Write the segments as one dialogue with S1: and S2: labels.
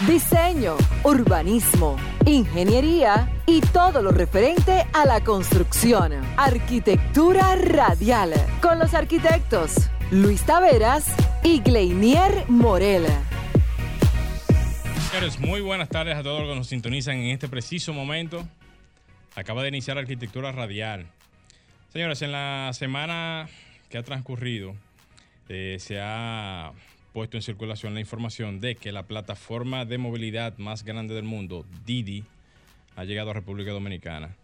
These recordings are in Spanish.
S1: Diseño, Urbanismo, Ingeniería y todo lo referente a la construcción. Arquitectura Radial, con los arquitectos Luis Taveras y Gleinier Morel.
S2: Señores, muy buenas tardes a todos los que nos sintonizan en este preciso momento. Acaba de iniciar Arquitectura Radial. Señores, en la semana que ha transcurrido eh, se ha puesto en circulación la información de que la plataforma de movilidad más grande del mundo, Didi, ha llegado a República Dominicana.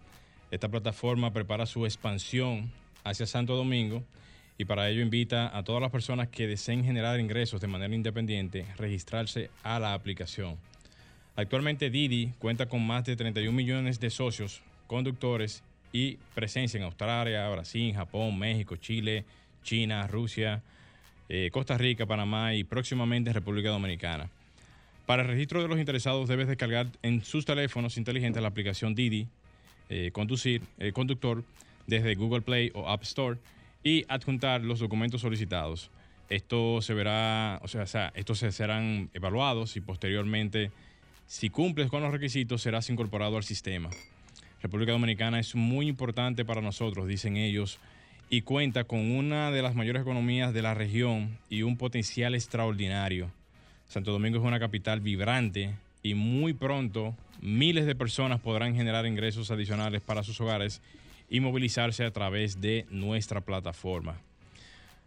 S2: Esta plataforma prepara su expansión hacia Santo Domingo y para ello invita a todas las personas que deseen generar ingresos de manera independiente registrarse a la aplicación. Actualmente Didi cuenta con más de 31 millones de socios, conductores y presencia en Australia, Brasil, Japón, México, Chile, China, Rusia, eh, Costa Rica, Panamá y próximamente República Dominicana. Para el registro de los interesados debes descargar en sus teléfonos inteligentes la aplicación Didi eh, Conducir, eh, Conductor desde Google Play o App Store y adjuntar los documentos solicitados. Esto se verá, o sea, estos se serán evaluados y posteriormente, si cumples con los requisitos, serás incorporado al sistema. República Dominicana es muy importante para nosotros, dicen ellos, y cuenta con una de las mayores economías de la región y un potencial extraordinario. Santo Domingo es una capital vibrante y muy pronto miles de personas podrán generar ingresos adicionales para sus hogares y movilizarse a través de nuestra plataforma.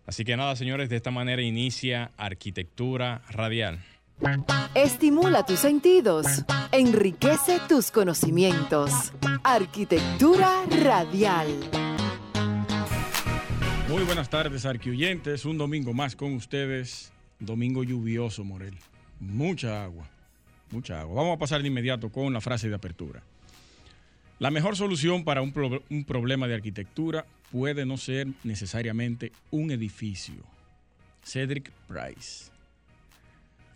S2: Así que nada, señores, de esta manera inicia Arquitectura Radial.
S1: Estimula tus sentidos, enriquece tus conocimientos. Arquitectura Radial.
S3: Muy buenas tardes, arquiuyentes. Un domingo más con ustedes. Domingo lluvioso, Morel. Mucha agua, mucha agua. Vamos a pasar de inmediato con la frase de apertura. La mejor solución para un, pro- un problema de arquitectura puede no ser necesariamente un edificio. Cedric Price.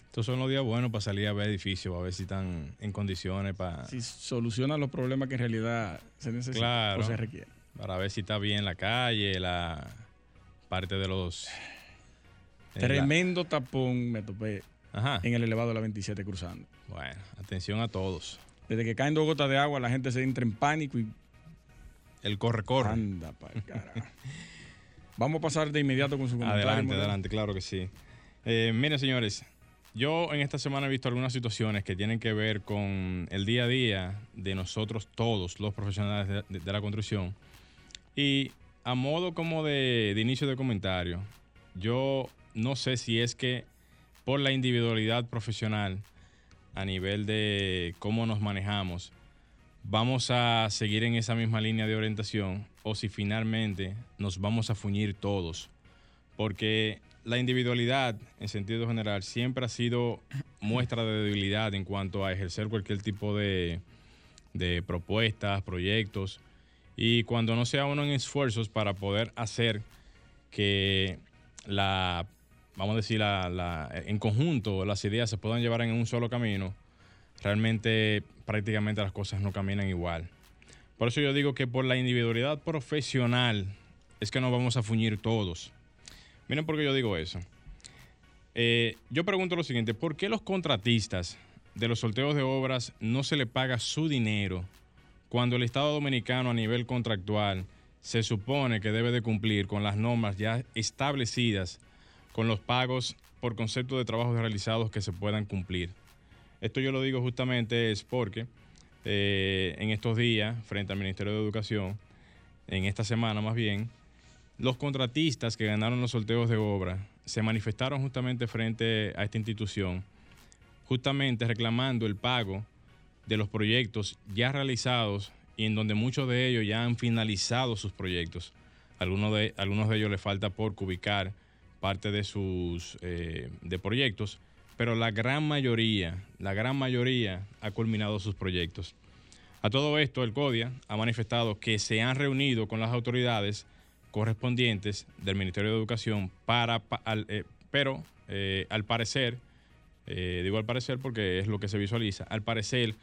S2: Estos son los días buenos para salir a ver edificios, a ver si están en condiciones para,
S3: Si soluciona los problemas que en realidad se necesitan
S2: Claro.
S3: o se requieren.
S2: para ver si está bien la calle, la parte de los... la-
S3: Tremendo tapón me topé
S2: Ajá.
S3: en el elevado de la 27 cruzando.
S2: Bueno, atención a todos.
S3: Desde que caen dos gotas de agua, la gente se entra en pánico y
S2: El corre-corre.
S3: anda para el carajo. Vamos a pasar de inmediato con su comentario.
S2: Adelante, adelante, claro que sí. Eh, miren, señores, yo en esta semana he visto algunas situaciones que tienen que ver con el día a día de nosotros todos, los profesionales de, de- de la construcción. Y a modo como de, inicio de comentario, yo no sé si es que por la individualidad profesional a nivel de cómo nos manejamos, vamos a seguir en esa misma línea de orientación o si finalmente nos vamos a fuñir todos. Porque la individualidad, en sentido general, siempre ha sido muestra de debilidad en cuanto a ejercer cualquier tipo de, de propuestas, proyectos. Y cuando no se uno en esfuerzos para poder hacer que la, vamos a decir, la, en conjunto las ideas se puedan llevar en un solo camino, realmente prácticamente las cosas no caminan igual. Por eso yo digo que por la individualidad profesional es que nos vamos a fuñir todos. Miren por qué yo digo eso. Eh, yo pregunto lo siguiente, ¿por qué los contratistas de los sorteos de obras no se le paga su dinero cuando el Estado Dominicano a nivel contractual se supone que debe de cumplir con las normas ya establecidas con los pagos por concepto de trabajos realizados que se puedan cumplir? Esto yo lo digo justamente es porque eh, en estos días, frente al Ministerio de Educación, en esta semana más bien, los contratistas que ganaron los sorteos de obra se manifestaron justamente frente a esta institución, justamente reclamando el pago de los proyectos ya realizados y en donde muchos de ellos ya han finalizado sus proyectos. Algunos de, algunos de ellos les falta por cubicar parte de sus eh, de proyectos, pero la gran mayoría, la gran mayoría ha culminado sus proyectos. A todo esto, el CODIA ha manifestado que se han reunido con las autoridades correspondientes del Ministerio de Educación para, eh, pero eh, al parecer, digo al parecer porque es lo que se visualiza, al parecer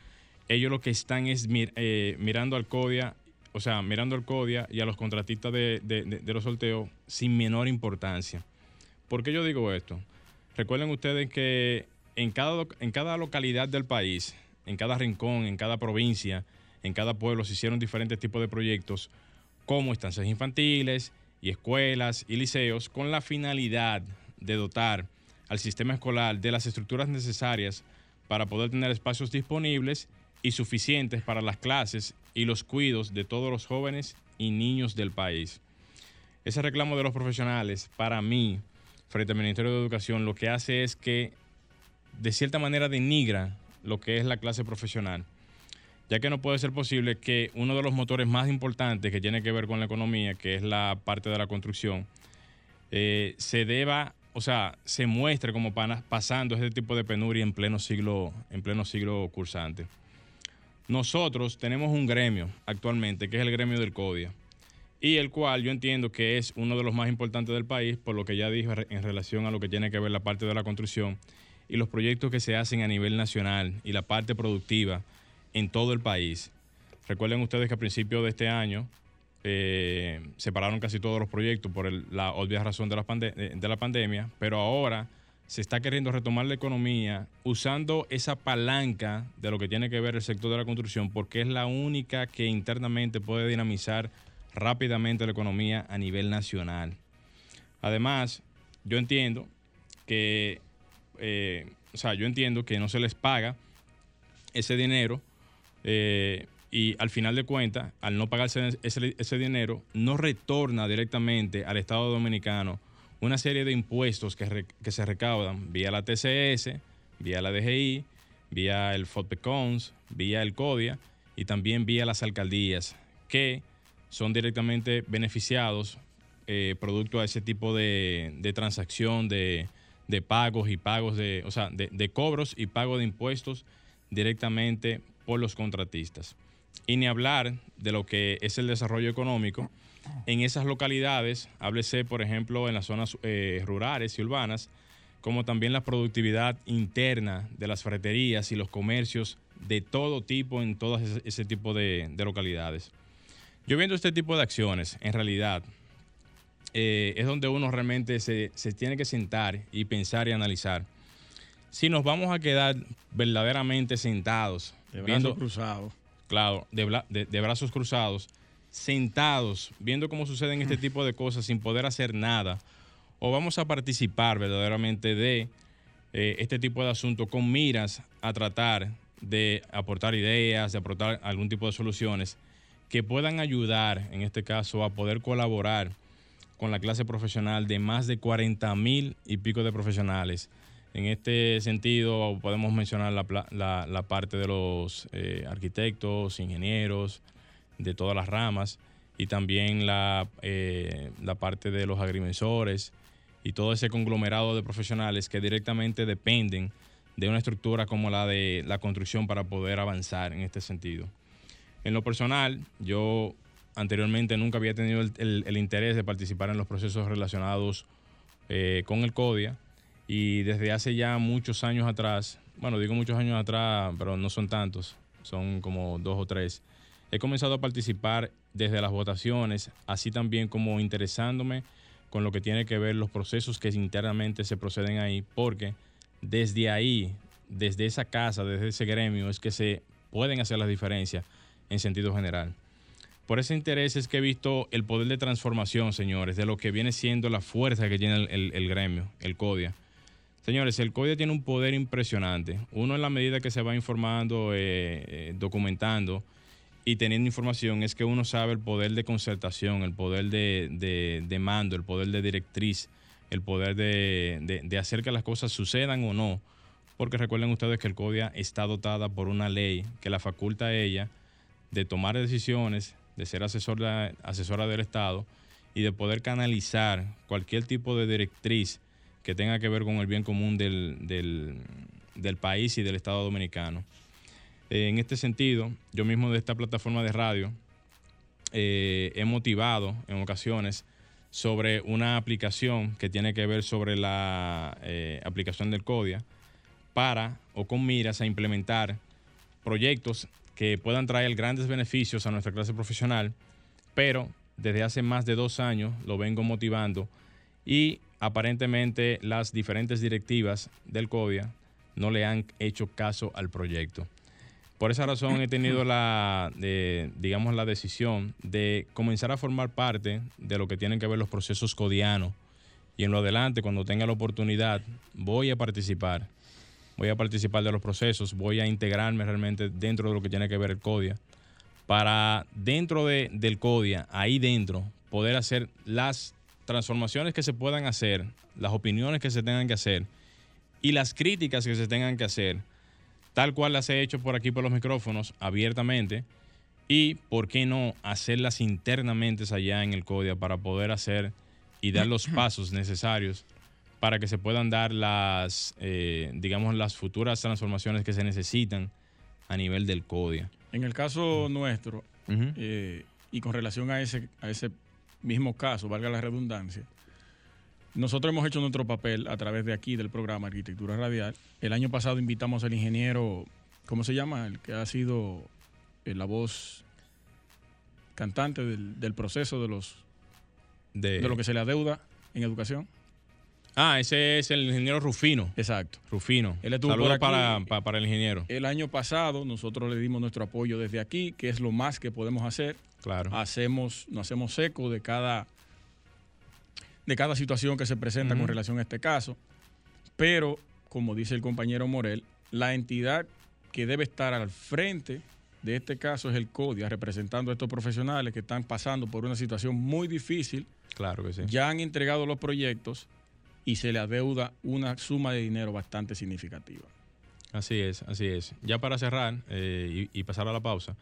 S2: ellos lo que están es mirando al CODIA, o sea, mirando al CODIA y a los contratistas de, de los sorteos sin menor importancia. ¿Por qué yo digo esto? Recuerden ustedes que en cada, en cada localidad del país, en cada rincón, en cada provincia, en cada pueblo se hicieron diferentes tipos de proyectos como estancias infantiles y escuelas y liceos con la finalidad de dotar al sistema escolar de las estructuras necesarias para poder tener espacios disponibles y suficientes para las clases y los cuidos de todos los jóvenes y niños del país. Ese reclamo de los profesionales, para mí, frente al Ministerio de Educación lo que hace es que de cierta manera denigra lo que es la clase profesional, ya que no puede ser posible que uno de los motores más importantes que tiene que ver con la economía, que es la parte de la construcción, eh, se deba, o sea, se muestre como pasando este tipo de penuria en pleno siglo, en pleno siglo cursante. Nosotros tenemos un gremio actualmente, que es el gremio del CODIA y el cual yo entiendo que es uno de los más importantes del país, por lo que ya dije en relación a lo que tiene que ver la parte de la construcción y los proyectos que se hacen a nivel nacional y la parte productiva en todo el país. Recuerden ustedes que a principios de este año eh, se pararon casi todos los proyectos por la obvia razón de la, de la pandemia, pero ahora se está queriendo retomar la economía usando esa palanca de lo que tiene que ver el sector de la construcción, porque es la única que internamente puede dinamizar rápidamente la economía a nivel nacional. Además, yo entiendo que, eh, o sea, yo entiendo que no se les paga ese dinero eh, y al final de cuentas, al no pagarse ese, dinero, no retorna directamente al Estado Dominicano una serie de impuestos que, se recaudan vía la TCS, vía la DGI, vía el FODPECONS, vía el CODIA y también vía las alcaldías, que son directamente beneficiados eh, producto a ese tipo de, transacción de, pagos y pagos de, o sea, de, cobros y pago de impuestos directamente por los contratistas. Y ni hablar de lo que es el desarrollo económico en esas localidades, háblese por ejemplo en las zonas eh, rurales y urbanas, como también la productividad interna de las ferreterías y los comercios de todo tipo en todas ese, tipo de localidades. Yo viendo este tipo de acciones, en realidad, eh, es donde uno realmente se, tiene que sentar y pensar y analizar. Si nos vamos a quedar verdaderamente sentados.
S3: De brazos cruzados.
S2: Claro, de, de, brazos cruzados, sentados, viendo cómo suceden este tipo de cosas sin poder hacer nada. O vamos a participar verdaderamente de eh, este tipo de asuntos con miras a tratar de aportar ideas, de aportar algún tipo de soluciones que puedan ayudar, en este caso, a poder colaborar con la clase profesional de más de 40 mil y pico de profesionales. En este sentido, podemos mencionar la, parte de los eh, arquitectos, ingenieros, de todas las ramas, y también la, eh, la parte de los agrimensores y todo ese conglomerado de profesionales que directamente dependen de una estructura como la de la construcción para poder avanzar en este sentido. En lo personal, yo anteriormente nunca había tenido el, interés de participar en los procesos relacionados eh, con el CODIA y desde hace ya muchos años atrás, bueno, digo muchos años atrás, pero no son tantos, son como dos o tres, he comenzado a participar desde las votaciones, así también como interesándome con lo que tiene que ver los procesos que internamente se proceden ahí, porque desde ahí, desde esa casa, desde ese gremio, es que se pueden hacer las diferencias en sentido general. Por ese interés es que he visto el poder de transformación, señores, de lo que viene siendo la fuerza que tiene el, gremio, el CODIA. Señores, el CODIA tiene un poder impresionante. Uno en la medida que se va informando, eh, eh, documentando y teniendo información, es que uno sabe el poder de concertación, el poder de, mando, el poder de directriz, el poder de, de, hacer que las cosas sucedan o no. Porque recuerden ustedes que el CODIA está dotada por una ley que la faculta a ella de tomar decisiones, de ser asesora, asesora del Estado y de poder canalizar cualquier tipo de directriz que tenga que ver con el bien común del, país y del Estado dominicano. Eh, en este sentido, yo mismo de esta plataforma de radio eh, he motivado en ocasiones sobre una aplicación que tiene que ver sobre la eh, aplicación del CODIA para o con miras a implementar proyectos que puedan traer grandes beneficios a nuestra clase profesional, pero desde hace más de dos años lo vengo motivando y aparentemente las diferentes directivas del CODIA no le han hecho caso al proyecto. Por esa razón he tenido la, digamos, la decisión de comenzar a formar parte de lo que tienen que ver los procesos codianos. Y en lo adelante, cuando tenga la oportunidad, voy a participar. Voy a participar de los procesos, voy a integrarme realmente dentro de lo que tiene que ver el CODIA, para dentro de, del CODIA, ahí dentro, poder hacer las transformaciones que se puedan hacer, las opiniones que se tengan que hacer y las críticas que se tengan que hacer tal cual las he hecho por aquí por los micrófonos abiertamente y por qué no hacerlas internamente allá en el CODIA para poder hacer y dar los pasos necesarios para que se puedan dar las, eh, digamos, las futuras transformaciones que se necesitan a nivel del CODIA.
S3: En el caso nuestro, eh, y con relación a ese, a ese mismo caso, valga la redundancia, nosotros hemos hecho nuestro papel a través de aquí, del programa Arquitectura Radial. El año pasado invitamos al ingeniero, ¿cómo se llama? El que ha sido eh, la voz cantante del, proceso de los de, lo que se le adeuda en educación.
S2: Ah, ese es el ingeniero Rufino.
S3: Exacto.
S2: Rufino.
S3: Él estuvo Saludos
S2: para, para, el ingeniero.
S3: El año pasado nosotros le dimos nuestro apoyo desde aquí, que es lo más que podemos hacer.
S2: Claro.
S3: Hacemos, nos hacemos eco de cada de cada situación que se presenta con relación a este caso. Pero, como dice el compañero Morel, la entidad que debe estar al frente de este caso es el CODIA, representando a estos profesionales que están pasando por una situación muy difícil.
S2: Claro que sí.
S3: Ya han entregado los proyectos y se le adeuda una suma de dinero bastante significativa.
S2: Así es, así es. Ya para cerrar eh, y, pasar a la pausa,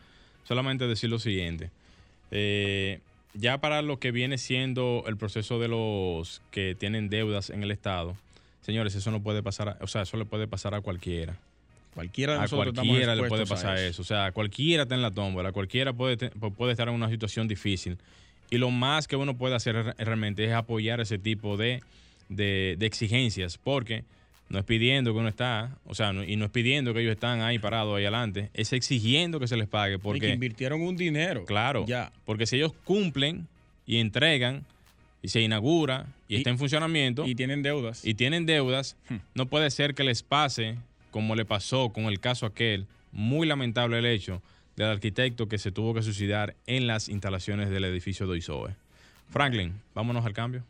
S2: solamente decir lo siguiente. Eh, ya para lo que viene siendo el proceso de los que tienen deudas en el Estado, señores, eso no puede pasar, o sea, eso le puede pasar a cualquiera.
S3: Cualquiera de
S2: a cualquiera le puede pasar eso. O sea, cualquiera está en la tómbola, cualquiera puede, puede estar en una situación difícil. Y lo más que uno puede hacer realmente es apoyar ese tipo de, de, de exigencias, porque no es pidiendo que uno está, o sea, y no es pidiendo que ellos están ahí parados ahí adelante, es exigiendo que se les pague. Porque, y que
S3: invirtieron un dinero.
S2: Claro, ya. porque si ellos cumplen y entregan y se inaugura y, está en funcionamiento.
S3: Y tienen deudas.
S2: Y tienen deudas, hmm. no puede ser que les pase como le pasó con el caso aquel, muy lamentable el hecho del arquitecto que se tuvo que suicidar en las instalaciones del edificio de Isoe. Franklin, vámonos al cambio.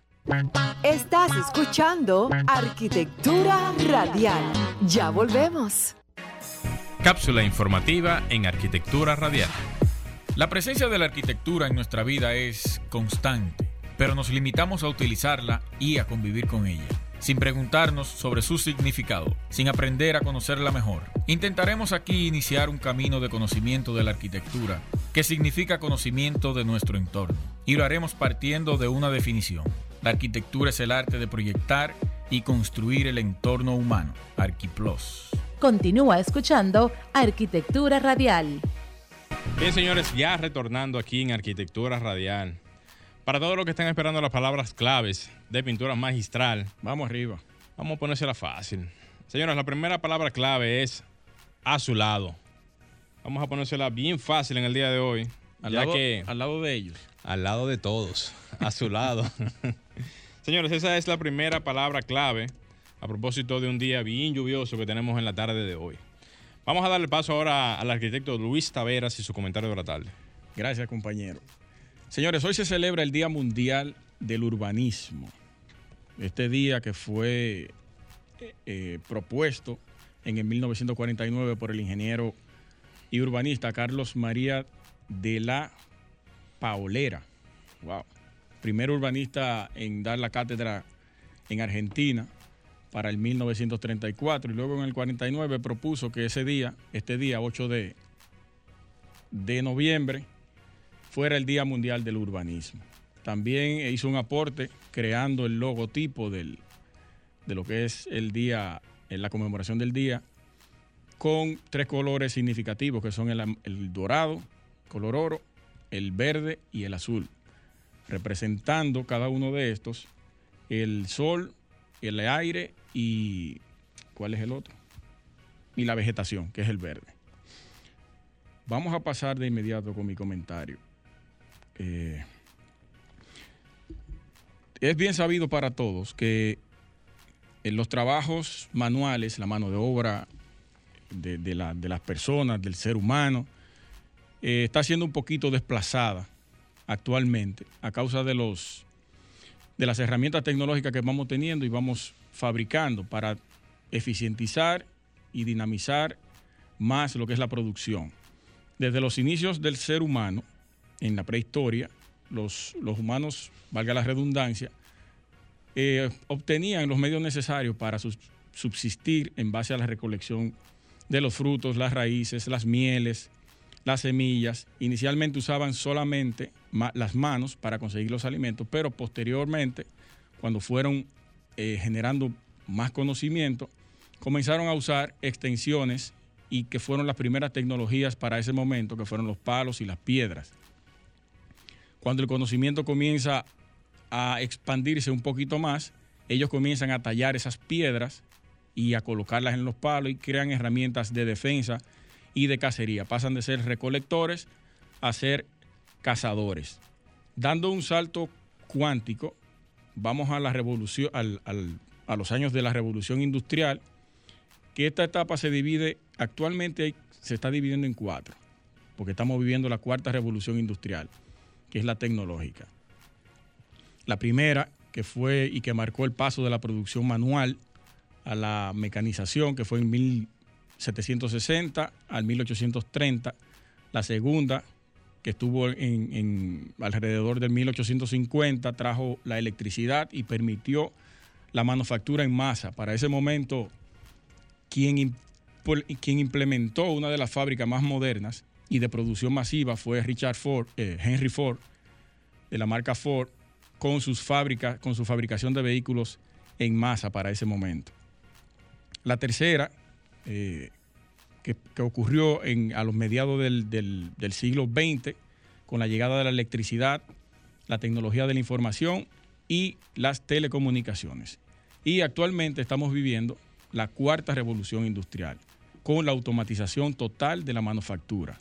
S1: Estás escuchando Arquitectura Radial. Ya volvemos.
S4: Cápsula informativa en Arquitectura Radial. La presencia de la arquitectura en nuestra vida es constante, pero nos limitamos a utilizarla y a convivir con ella sin preguntarnos sobre su significado, sin aprender a conocerla mejor. Intentaremos aquí iniciar un camino de conocimiento de la arquitectura, que significa conocimiento de nuestro entorno, y lo haremos partiendo de una definición. La arquitectura es el arte de proyectar y construir el entorno humano. Arquiplos.
S1: Continúa escuchando Arquitectura Radial.
S2: Bien, señores, ya retornando aquí en Arquitectura Radial. Para todos los que están esperando las palabras claves de pintura magistral,
S3: vamos arriba.
S2: Vamos a ponérsela fácil. Señores, la primera palabra clave es a su lado. Vamos a ponérsela bien fácil en el día de hoy.
S3: Al, lado, que, al lado de ellos.
S2: Al lado de todos. A su lado. Señores, esa es la primera palabra clave a propósito de un día bien lluvioso que tenemos en la tarde de hoy. Vamos a darle paso ahora al arquitecto Luis Taveras y su comentario de la tarde.
S3: Gracias, compañero. Señores, hoy se celebra el Día Mundial del Urbanismo. Este día que fue eh, propuesto en el 1949 por el ingeniero y urbanista Carlos María de la Paolera. Wow. Primer urbanista en dar la cátedra en Argentina para el 1934 y luego en el 49 propuso que ese día, este día 8 de, de noviembre, fuera el Día Mundial del Urbanismo. También hizo un aporte creando el logotipo del, de lo que es el día, en la conmemoración del día, con tres colores significativos que son el dorado, color oro, el verde y el azul, representando cada uno de estos el sol, el aire y ¿cuál es el otro? Y la vegetación, que es el verde. Vamos a pasar de inmediato con mi comentario. Eh, es bien sabido para todos que en los trabajos manuales, la mano de obra de las personas, del ser humano, eh, está siendo un poquito desplazada actualmente a causa de los de las herramientas tecnológicas que vamos teniendo y vamos fabricando para eficientizar y dinamizar más lo que es la producción. Desde los inicios del ser humano, en la prehistoria, los, los humanos, valga la redundancia, eh, obtenían los medios necesarios para subsistir en base a la recolección de los frutos, las raíces, las mieles, las semillas. Inicialmente usaban solamente las manos para conseguir los alimentos, pero posteriormente, cuando fueron eh, generando más conocimiento, comenzaron a usar extensiones y que fueron las primeras tecnologías para ese momento, que fueron los palos y las piedras. Cuando el conocimiento comienza a expandirse un poquito más, ellos comienzan a tallar esas piedras y a colocarlas en los palos y crean herramientas de defensa y de cacería. Pasan de ser recolectores a ser cazadores. Dando un salto cuántico, vamos a la revolución, al- al- a los años de la revolución industrial, que esta etapa se divide, actualmente se está dividiendo en cuatro, porque estamos viviendo la cuarta revolución industrial, que es la tecnológica. La primera, que fue y que marcó el paso de la producción manual a la mecanización, que fue en 1760 al 1830. La segunda, que estuvo en, alrededor del 1850, trajo la electricidad y permitió la manufactura en masa. Para ese momento, quien, impul- quien implementó una de las fábricas más modernas y de producción masiva fue Richard Ford, eh, Henry Ford, de la marca Ford, con sus fábricas, con su fabricación de vehículos en masa para ese momento. La tercera, eh, que, ocurrió a los mediados del siglo XX, con la llegada de la electricidad, la tecnología de la información y las telecomunicaciones. Y actualmente estamos viviendo la cuarta revolución industrial, con la automatización total de la manufactura.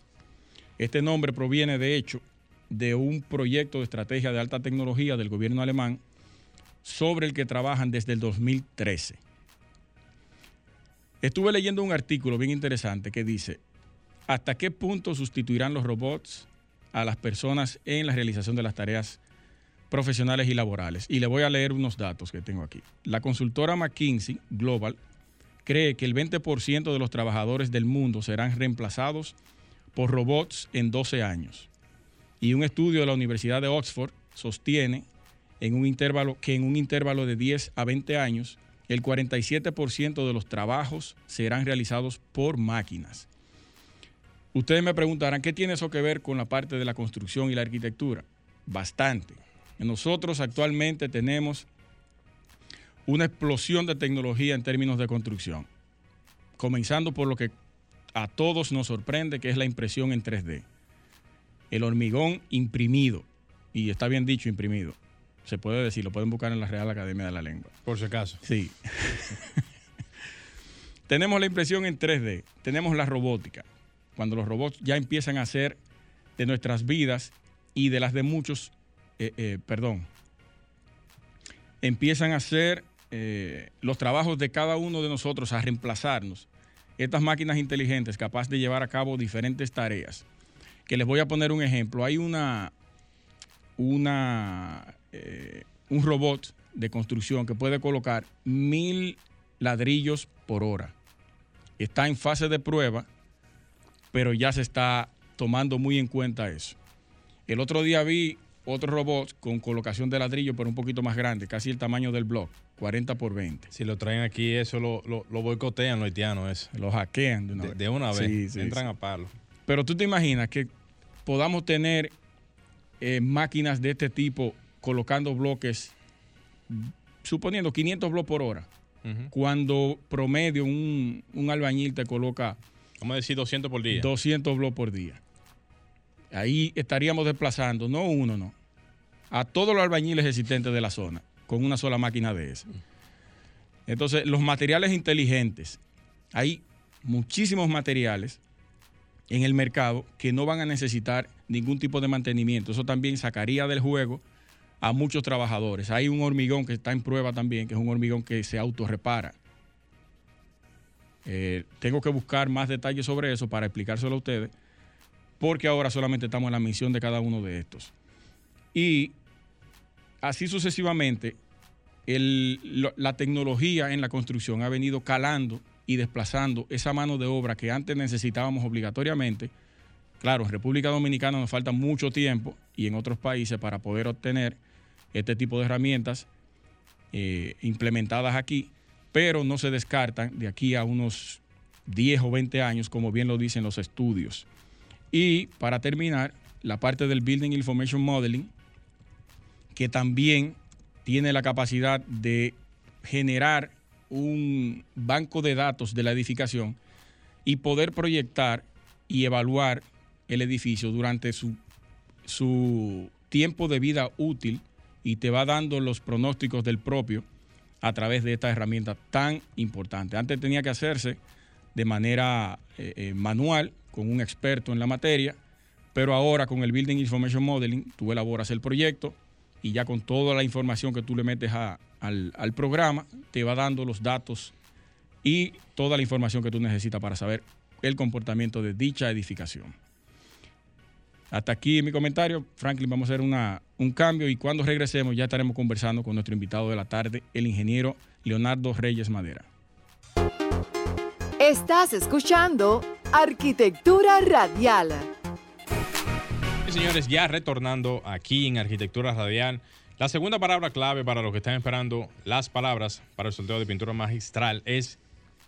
S3: Este nombre proviene, de hecho, de un proyecto de estrategia de alta tecnología del gobierno alemán sobre el que trabajan desde el 2013. Estuve leyendo un artículo bien interesante que dice, ¿hasta qué punto sustituirán los robots a las personas en la realización de las tareas profesionales y laborales? Y le voy a leer unos datos que tengo aquí. La consultora McKinsey Global cree que el 20% de los trabajadores del mundo serán reemplazados por robots en 12 años. Y un estudio de la Universidad de Oxford sostiene en un intervalo, que en un intervalo de 10 a 20 años, el 47% de los trabajos serán realizados por máquinas. Ustedes me preguntarán, ¿qué tiene eso que ver con la parte de la construcción y la arquitectura? Bastante. Nosotros actualmente tenemos una explosión de tecnología en términos de construcción, comenzando por lo que a todos nos sorprende, que es la impresión en 3D. El hormigón imprimido, y está bien dicho imprimido, se puede decir, lo pueden buscar en la Real Academia de la Lengua.
S2: Por si acaso.
S3: Sí. tenemos la impresión en 3D, tenemos la robótica, cuando los robots ya empiezan a hacer de nuestras vidas y de las de muchos, eh, eh, perdón, empiezan a hacer eh, los trabajos de cada uno de nosotros, a reemplazarnos. Estas máquinas inteligentes capaces de llevar a cabo diferentes tareas. Que les voy a poner un ejemplo. Hay una, una, eh, un robot de construcción que puede colocar mil ladrillos por hora. Está en fase de prueba, pero ya se está tomando muy en cuenta eso. El otro día vi otro robot con colocación de ladrillo, pero un poquito más grande, casi el tamaño del blog, 40 por 20.
S2: Si lo traen aquí, eso lo, lo, lo boicotean los haitianos, eso.
S3: Lo hackean de una
S2: De,
S3: vez.
S2: de una vez.
S3: Sí, sí,
S2: Entran
S3: sí.
S2: a palo.
S3: Pero tú te imaginas que podamos tener eh, máquinas de este tipo colocando bloques, suponiendo 500 bloques por hora, cuando promedio un, un albañil te coloca
S2: Vamos a decir 200 por día.
S3: 200 blogs por día. Ahí estaríamos desplazando, no uno, no, a todos los albañiles existentes de la zona con una sola máquina de esa. Entonces, los materiales inteligentes, hay muchísimos materiales en el mercado que no van a necesitar ningún tipo de mantenimiento. Eso también sacaría del juego a muchos trabajadores. Hay un hormigón que está en prueba también, que es un hormigón que se autorrepara. Eh, tengo que buscar más detalles sobre eso para explicárselo a ustedes, porque ahora solamente estamos en la misión de cada uno de estos. Y así sucesivamente, el- la tecnología en la construcción ha venido calando y desplazando esa mano de obra que antes necesitábamos obligatoriamente. Claro, en República Dominicana nos falta mucho tiempo y en otros países para poder obtener este tipo de herramientas eh, implementadas aquí, pero no se descartan de aquí a unos 10 o 20 años, como bien lo dicen los estudios. Y para terminar, la parte del Building Information Modeling, que también tiene la capacidad de generar un banco de datos de la edificación y poder proyectar y evaluar el edificio durante su, su tiempo de vida útil y te va dando los pronósticos del propio a través de esta herramienta tan importante. Antes tenía que hacerse de manera eh, eh, manual con un experto en la materia, pero ahora con el Building Information Modeling tú elaboras el proyecto y ya con toda la información que tú le metes al, al programa te va dando los datos y toda la información que tú necesitas para saber el comportamiento de dicha edificación. Hasta aquí mi comentario. Franklin, vamos a hacer una, un cambio y cuando regresemos ya estaremos conversando con nuestro invitado de la tarde, el ingeniero Leonardo Reyes Madera.
S1: Estás escuchando Arquitectura Radial.
S2: Señores, ya retornando aquí en Arquitectura Radial, la segunda palabra clave para los que están esperando las palabras para el sorteo de pintura magistral es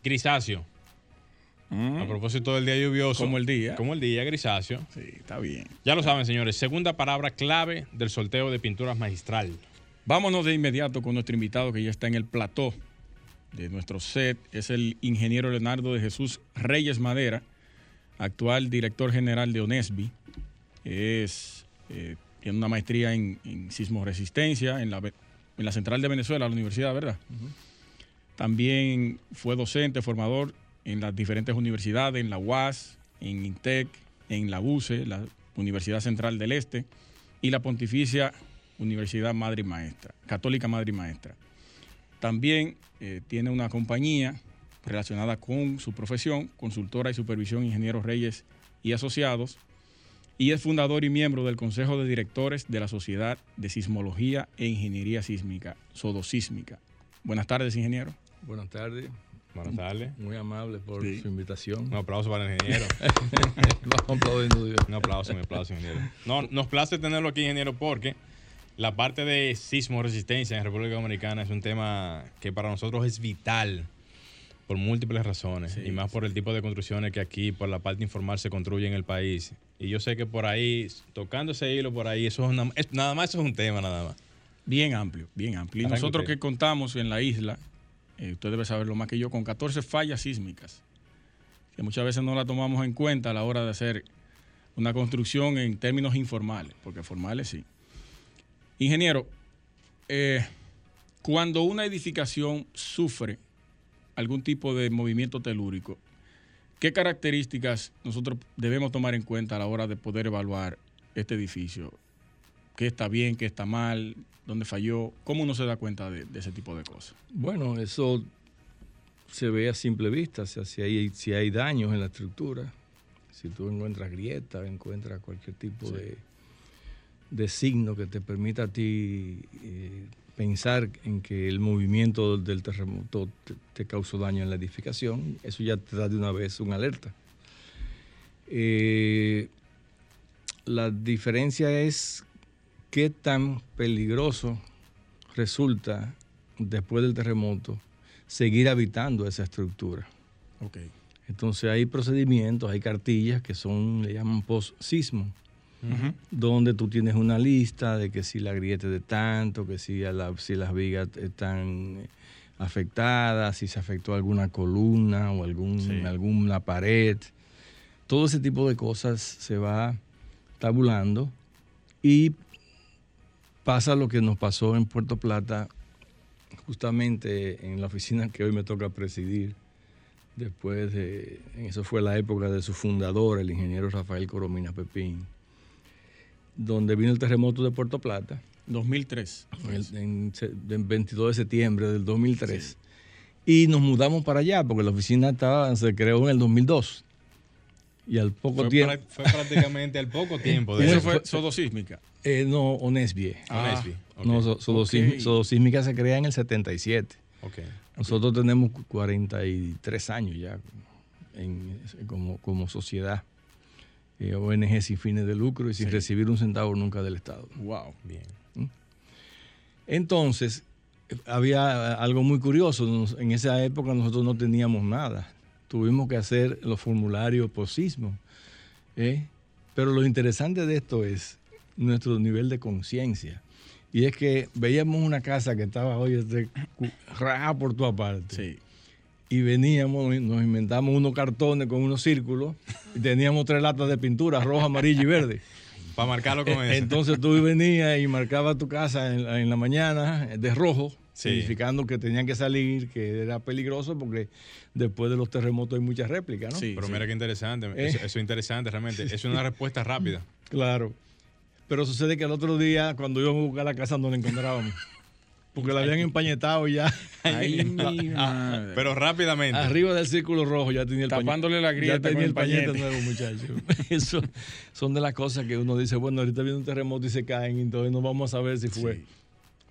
S2: grisáceo. A propósito del día lluvioso.
S3: Como el día.
S2: Como el día, grisáceo.
S3: Sí, está bien.
S2: Ya lo saben, señores. Segunda palabra clave del sorteo de pinturas magistral.
S3: Vámonos de inmediato con nuestro invitado que ya está en el plató de nuestro set. Es el ingeniero Leonardo de Jesús Reyes Madera, actual director general de ONESBI. Es, eh, tiene una maestría en, en sismoresistencia en la, en la Central de Venezuela, la universidad, ¿verdad? También fue docente, formador en las diferentes universidades, en la UAS, en INTEC, en la UCE, la Universidad Central del Este, y la Pontificia Universidad Madre y Maestra, Católica Madre y Maestra. También eh, tiene una compañía relacionada con su profesión, consultora y supervisión Ingenieros Reyes y Asociados, y es fundador y miembro del Consejo de Directores de la Sociedad de Sismología e Ingeniería Sísmica, Sodosísmica. Buenas tardes, ingeniero.
S5: Buenas tardes,
S2: Buenas tardes.
S5: muy amable por
S3: Sí.
S5: su invitación.
S2: Un aplauso para el ingeniero.
S5: Dios.
S2: Un aplauso, un aplauso, ingeniero. No, nos place tenerlo aquí, ingeniero, porque la parte de sismo resistencia en República Dominicana es un tema que para nosotros es vital por múltiples razones y más por el tipo de construcciones que aquí, por la parte informal, se construye en el país. Y yo sé que por ahí, tocando ese hilo por ahí, eso es, una- es- nada más eso es un tema, nada más.
S3: Bien amplio, bien amplio. Y nosotros que contamos en la isla, eh, usted debe saberlo más que yo, con 14 fallas sísmicas, que muchas veces no la tomamos en cuenta a la hora de hacer una construcción en términos informales, porque formales sí. Ingeniero, eh, cuando una edificación sufre algún tipo de movimiento telúrico, ¿qué características nosotros debemos tomar en cuenta a la hora de poder evaluar este edificio? ¿Qué está bien, qué está mal, dónde falló? ¿Cómo uno se da cuenta de, de ese tipo de cosas?
S5: Bueno, eso se ve a simple vista, o sea, si hay, si hay daños en la estructura, si tú encuentras grietas, encuentras cualquier tipo de, de signo que te permita a ti eh, pensar en que el movimiento del terremoto te, te causó daño en la edificación, eso ya te da de una vez una alerta. Eh, la diferencia es qué tan peligroso resulta después del terremoto seguir habitando esa estructura.
S3: Ok.
S5: Entonces hay procedimientos, hay cartillas que son, le llaman post-sismo, donde tú tienes una lista de que si la grieta es de tanto, que si, a la- si las vigas están afectada, si se afectó alguna columna o algún,
S3: Sí.
S5: alguna pared. Todo ese tipo de cosas se va tabulando y pasa lo que nos pasó en Puerto Plata, justamente en la oficina que hoy me toca presidir. Después de, eso fue la época de su fundador, el ingeniero Rafael Coromina Pepín, donde vino el terremoto de Puerto Plata
S3: 2003.
S5: el- en, en 22 de septiembre del 2003. Y nos mudamos para allá porque la oficina estaba, se creó en el 2002. Y al poco
S2: Fue,
S5: tiempo...
S2: fue prácticamente al poco tiempo de
S3: Eso fue sodosísmica.
S5: Eh, no, Onesbie.
S3: Ah.
S5: No, so- sodosísmi-
S3: ok.
S5: Sodosísmica se crea en el 77.
S2: Ok.
S5: Nosotros tenemos 43 años ya en- como, como sociedad. eh, ONG sin fines de lucro y sin
S3: Sí.
S5: recibir un centavo nunca del Estado.
S3: Wow.
S2: Bien.
S5: Entonces, eh, había algo muy curioso. En esa época nosotros no teníamos nada. Tuvimos que hacer los formularios por sismo. ¿eh? Pero lo interesante de esto es nuestro nivel de conciencia. Y es que veíamos una casa que estaba, oye, este, rajada por tu aparte.
S3: Sí.
S5: Y veníamos, nos inventamos unos cartones con unos círculos y teníamos tres latas de pintura, roja, amarilla y verde.
S2: Para marcarlo con eso.
S5: Entonces tú venías y marcabas tu casa en la mañana de rojo,
S2: Sí.
S5: significando que tenían que salir, que era peligroso porque después de los terremotos hay muchas réplicas, ¿no?
S3: Sí.
S2: Pero mira qué interesante.
S5: Eh.
S2: Eso, eso es interesante realmente. Es una respuesta rápida.
S5: Claro. Pero sucede que al otro día, cuando íbamos a buscar la casa, no la encontrábamos. Porque la habían empañetado ya.
S3: Ay, mi madre.
S2: Pero rápidamente.
S5: Arriba del círculo rojo ya tenía el pañe-
S3: Tapándole la grieta
S5: Ya tenía
S3: con
S5: el
S3: el
S5: pañete
S3: pañete.
S5: nuevo, muchachos. Eso son de las cosas que uno dice, bueno, ahorita viene un terremoto y se caen, entonces no vamos a saber si fue
S3: Sí.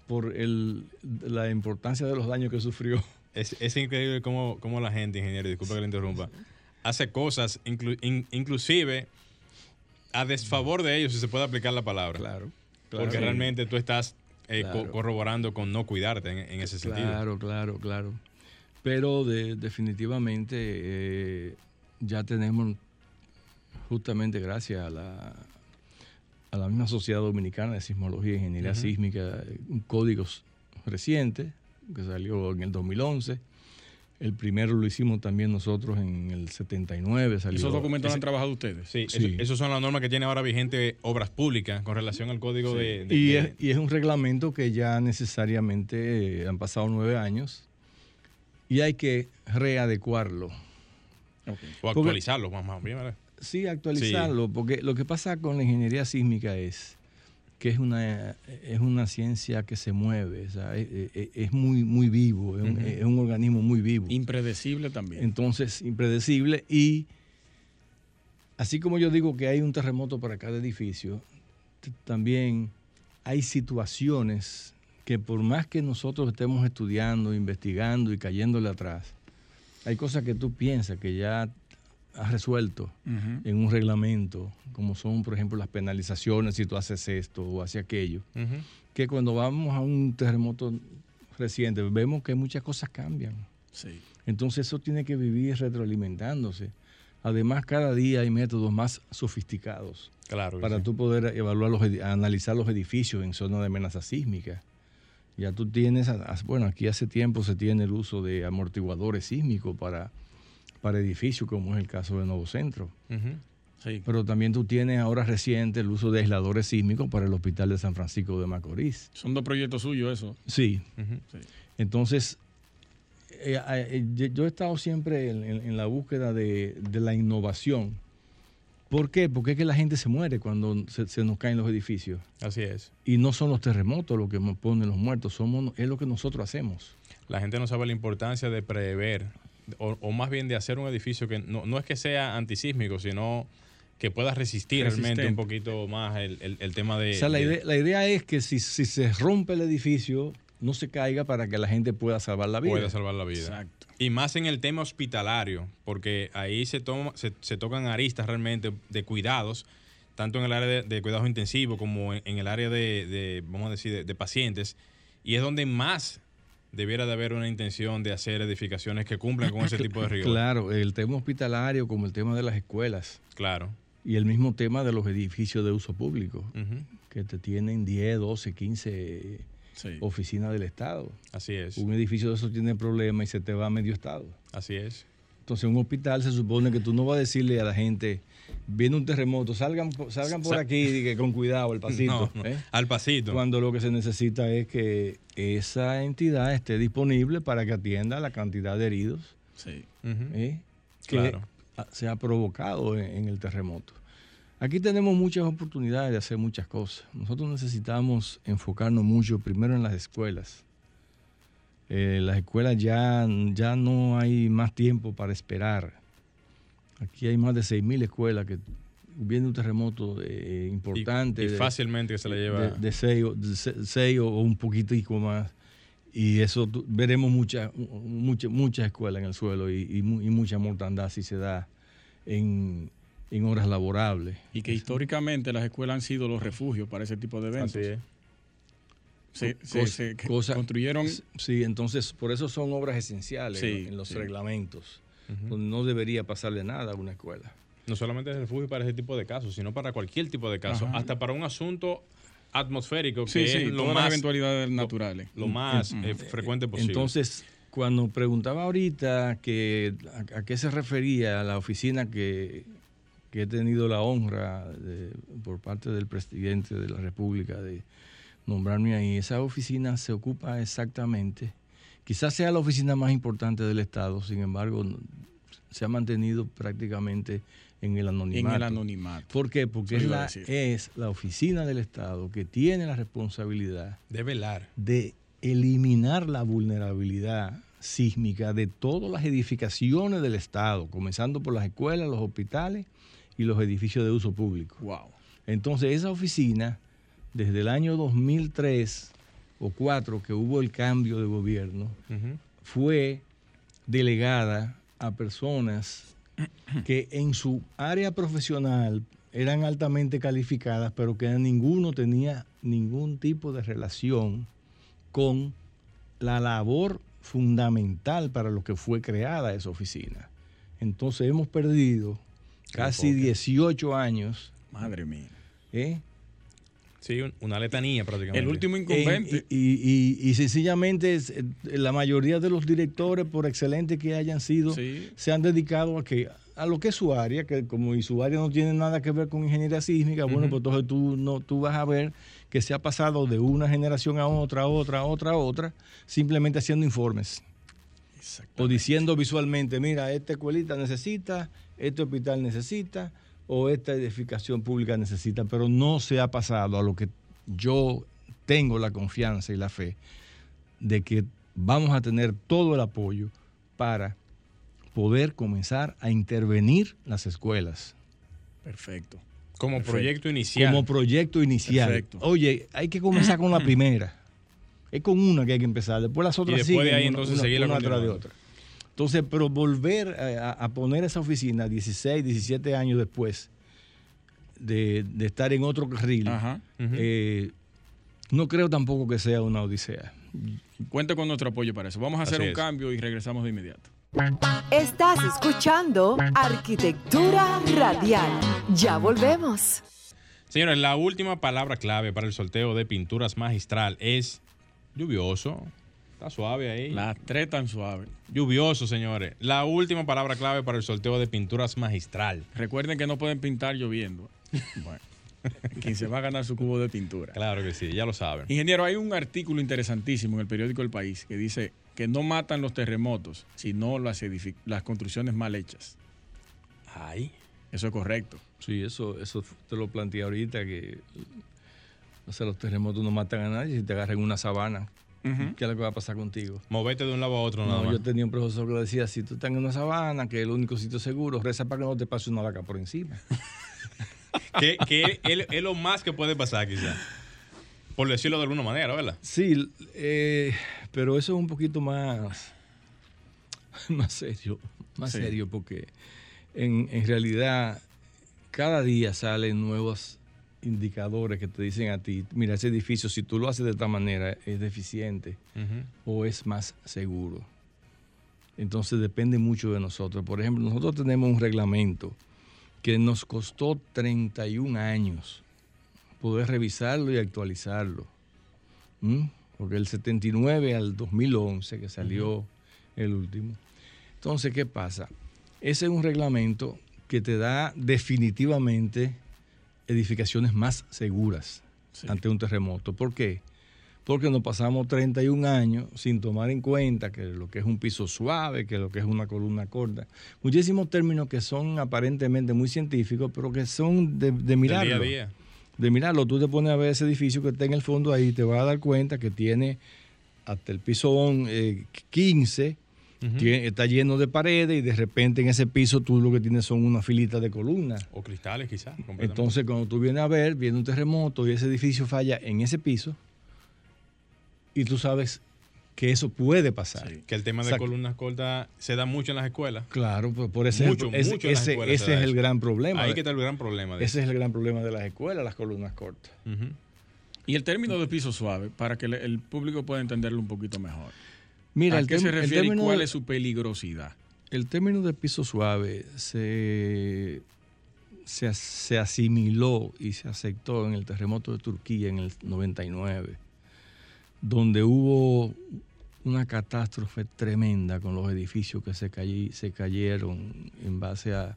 S5: Por el, la importancia de los daños que sufrió.
S2: Es, es increíble cómo, cómo la gente, ingeniero, disculpa que le interrumpa, hace cosas, inclu- in- inclusive a desfavor de ellos, si se puede aplicar la palabra.
S5: Claro.
S2: Porque realmente tú estás eh, co-
S5: Claro.
S2: corroborando con no cuidarte en, en ese sentido.
S5: Claro, claro, claro. Pero de- definitivamente eh, ya tenemos, justamente gracias a la, a la misma Sociedad Dominicana de Sismología e Ingeniería Sísmica, un código reciente que salió en el 2011. El primero lo hicimos también nosotros en el 79. Salió,
S3: ¿Esos documentos
S2: ese-
S3: han trabajado ustedes?
S2: Sí,
S5: Sí.
S2: esos son las normas que tiene ahora vigente Obras Públicas con relación al código de, de-
S5: Y
S2: de-
S5: es, y es un reglamento que ya necesariamente eh, han pasado nueve años y hay que readecuarlo.
S2: O actualizarlo, más, más bien, ¿verdad?
S5: Sí, actualizarlo, porque lo que pasa con la ingeniería sísmica es que es una, es una ciencia que se mueve, o sea, es, muy, muy vivo, es un, es un organismo muy vivo.
S3: Impredecible también.
S5: Entonces, impredecible y así como yo digo que hay un terremoto para cada edificio, también hay situaciones que por más que nosotros estemos estudiando, investigando y cayéndole atrás, hay cosas que tú piensas que ya has resuelto
S3: Ujú.
S5: en un reglamento, como son, por ejemplo, las penalizaciones si tú haces esto o haces aquello,
S2: Ujú.
S5: que cuando vamos a un terremoto reciente vemos que muchas cosas cambian.
S3: Sí.
S5: Entonces eso tiene que vivir retroalimentándose. Además, cada día hay métodos más sofisticados
S2: Claro.
S5: para
S2: sí.
S5: tú poder evaluar los, analizar los edificios en zona de amenaza sísmica. Ya tú tienes, bueno, aquí hace tiempo se tiene el uso de amortiguadores sísmicos para, para edificios, como es el caso de Nuevo Centro.
S3: Sí.
S5: Pero también tú tienes ahora reciente el uso de aisladores sísmicos para el Hospital de San Francisco de Macorís.
S3: Son dos proyectos suyos eso.
S5: Sí. Entonces, eh, eh, yo- yo he estado siempre en, en- en la búsqueda de, de la innovación. ¿Por qué? Porque es que la gente se muere cuando se, se nos caen los edificios.
S2: Así es.
S5: Y no son los terremotos los que nos ponen los muertos, somos, es lo que nosotros hacemos.
S2: La gente no sabe la importancia de prever, o, o más bien de hacer un edificio que no, no es que sea antisísmico, sino que pueda resistir realmente un poquito más el, el- el tema de...
S5: o sea, la
S2: de-
S5: idea, la idea es que si, si se rompe el edificio, no se caiga para que la gente pueda salvar la vida.
S2: pueda salvar la vida.
S3: Exacto.
S2: Y más en el tema hospitalario, porque ahí se, toma, se, se tocan aristas realmente de cuidados, tanto en el área de, de cuidados intensivos como en, en el área de, de, vamos a decir, de, de pacientes. Y es donde más debiera de haber una intención de hacer edificaciones que cumplan con ese tipo de rigor.
S5: Claro, el tema hospitalario como el tema de las escuelas
S2: Claro.
S5: y el mismo tema de los edificios de uso público. Que te tienen 10, 12, 15
S3: Sí.
S5: oficina del Estado.
S2: Así es.
S5: Un edificio de esos tiene problemas y se te va a medio Estado.
S2: Así es.
S5: Entonces, un hospital se supone que tú no vas a decirle a la gente, viene un terremoto, salgan, salgan por aquí y que con cuidado, el pasito.
S2: No, no,
S5: ¿eh?
S2: Al pasito.
S5: Cuando lo que se necesita es que esa entidad esté disponible para que atienda la cantidad de heridos
S3: Sí.
S5: ¿eh? que
S2: Claro.
S5: se ha provocado en, en el terremoto. Aquí tenemos muchas oportunidades de hacer muchas cosas. Nosotros necesitamos enfocarnos mucho primero en las escuelas. Eh, las escuelas ya, ya no hay más tiempo para esperar. Aquí hay más de 6.000 escuelas que viene un terremoto eh, importante.
S2: Y,
S5: de-
S2: fácilmente que se le lleva.
S5: de, de seis, o- de se- seis o un poquitico más. Y eso veremos muchas muchas muchas escuelas en el suelo y, y mu- y mucha mortandad si se da en, en horas laborables.
S3: Y que históricamente las escuelas han sido los refugios para ese tipo de eventos.
S2: Así es.
S3: Se, se-
S5: cosa-
S3: construyeron.
S5: Sí, entonces por eso son obras esenciales
S3: Sí,
S5: ¿no? en los
S3: sí.
S5: reglamentos. No debería pasarle nada a una escuela.
S2: No solamente es refugio para ese tipo de casos, sino para cualquier tipo de caso.
S3: Ajá.
S2: Hasta para un asunto atmosférico, que
S3: Sí, sí,
S2: es lo
S3: todas
S2: más,
S3: las eventualidades naturales.
S2: lo más eh, frecuente posible.
S5: Entonces, cuando preguntaba ahorita que a, a qué se refería la oficina que, que he tenido la honra de- por parte del presidente de la República de nombrarme ahí, esa oficina se ocupa exactamente, quizás sea la oficina más importante del Estado, sin embargo, se ha mantenido prácticamente en el
S3: en
S5: anonimato.
S3: el anonimato.
S5: ¿Por qué? Porque es la, es la oficina del Estado que tiene la responsabilidad
S2: de velar.
S5: de eliminar la vulnerabilidad sísmica de todas las edificaciones del Estado, comenzando por las escuelas, los hospitales y los edificios de uso público.
S3: Wow.
S5: Entonces, esa oficina, desde el año 2003 o 4 que hubo el cambio de gobierno, fue delegada a personas que en su área profesional eran altamente calificadas, pero que ninguno tenía ningún tipo de relación con la labor fundamental para lo que fue creada esa oficina. Entonces hemos perdido casi
S2: enfoque.
S5: 18 años
S3: Madre mía.
S5: ¿eh?
S2: Sí, un- una letanía prácticamente.
S3: El último
S5: En-
S3: incumbente.
S5: y, y- y- y sencillamente es, eh, la mayoría de los directores, por excelentes que hayan sido,
S3: Sí.
S5: se han dedicado a que a lo que es su área, que como y su área no tiene nada que ver con ingeniería sísmica, bueno, pues entonces tú no tú vas a ver que se ha pasado de una generación a otra, a otra, a otra, a otra, simplemente haciendo informes o diciendo visualmente, mira, esta escuelita necesita, este hospital necesita, o esta edificación pública necesita, pero no se ha pasado a lo que yo tengo la confianza y la fe de que vamos a tener todo el apoyo para poder comenzar a intervenir las escuelas
S3: Perfecto.
S2: Como
S3: Perfecto.
S2: proyecto inicial.
S5: como proyecto inicial.
S3: Perfecto.
S5: Oye, hay que comenzar con la primera. Es con una que hay que empezar. Después las otras
S2: después de ahí,
S5: una-
S2: entonces,
S5: una-
S2: seguirla
S5: una atrás de
S2: continuando.
S5: otra. Entonces, pero volver a, a poner esa oficina 16, 17 años después de, de estar en otro carril,
S3: Ajá.
S5: Eh, no creo tampoco que sea una odisea.
S3: Cuente con nuestro apoyo para eso. Vamos a hacer
S2: Así
S3: un
S2: es.
S3: cambio y regresamos de inmediato.
S1: Estás escuchando Arquitectura Radial. Ya volvemos.
S2: Señores, la última palabra clave para el sorteo de pinturas magistral es lluvioso. Está suave ahí.
S3: Las tres tan suaves.
S2: Lluvioso, señores. La última palabra clave para el sorteo de pinturas magistral.
S3: Recuerden que no pueden pintar lloviendo. Bueno, quien se va a ganar su cubo de pintura.
S2: Claro que sí, ya lo saben.
S3: Ingeniero, hay un artículo interesantísimo en el periódico El País que dice que no matan los terremotos, sino las, construcciones mal hechas.
S2: Ay.
S3: Eso es correcto.
S5: Sí, eso, eso te lo planteé ahorita, que o sea, los terremotos no matan a nadie si te agarran en una sabana. ¿Qué es lo que va a pasar contigo?
S2: Movete de un lado a otro nada
S5: No,
S2: más.
S5: yo tenía un profesor que decía, si tú estás en una sabana, que es el único sitio seguro, reza para que no te pase una vaca por encima.
S2: que que es, es lo más que puede pasar, quizás. Por decirlo de alguna manera, ¿verdad?
S5: Sí, eh, pero eso es un poquito más, más serio, más
S3: Sí.
S5: serio, porque en, en realidad cada día salen nuevos indicadores que te dicen a ti, mira, ese edificio, si tú lo haces de esta manera, es deficiente o es más seguro. Entonces depende mucho de nosotros. Por ejemplo, nosotros tenemos un reglamento que nos costó 31 años poder revisarlo y actualizarlo. ¿Mm? porque el 79 al 2011 que salió el último. Entonces, ¿qué pasa? Ese es un reglamento que te da definitivamente edificaciones más seguras ante un terremoto. ¿Por qué? Porque nos pasamos 31 años sin tomar en cuenta que lo que es un piso suave, que lo que es una columna corta. Muchísimos términos que son aparentemente muy científicos, pero que son de, de mirarlo.
S2: Del día a día.
S5: De mirarlo, tú te pones a ver ese edificio que está en el fondo ahí, te vas a dar cuenta que tiene hasta el piso eh, 15, tiene- está lleno de paredes y de repente en ese piso tú lo que tienes son una filita de columnas.
S2: O cristales, quizás.
S5: Entonces, cuando tú vienes a ver, viene un terremoto y ese edificio falla en ese piso, y tú sabes que eso puede pasar.
S2: que el tema de columnas cortas se da mucho en las escuelas.
S5: Claro, pues por ese,
S2: Mucho,
S5: ese,
S2: mucho en las
S5: ese- ese es el
S2: eso.
S5: gran problema.
S2: Ahí que está el gran problema de
S5: ese es el gran problema de las escuelas, las columnas cortas.
S3: Y el término de piso suave, para que le- el público pueda entenderlo un poquito mejor.
S5: Mira,
S3: ¿A
S5: el
S3: qué se refiere y cuál
S5: de-
S3: es su peligrosidad?
S5: El término de piso suave se, se, se asimiló y se aceptó en el terremoto de Turquía en el 99, donde hubo una catástrofe tremenda con los edificios que se, se cayeron en base a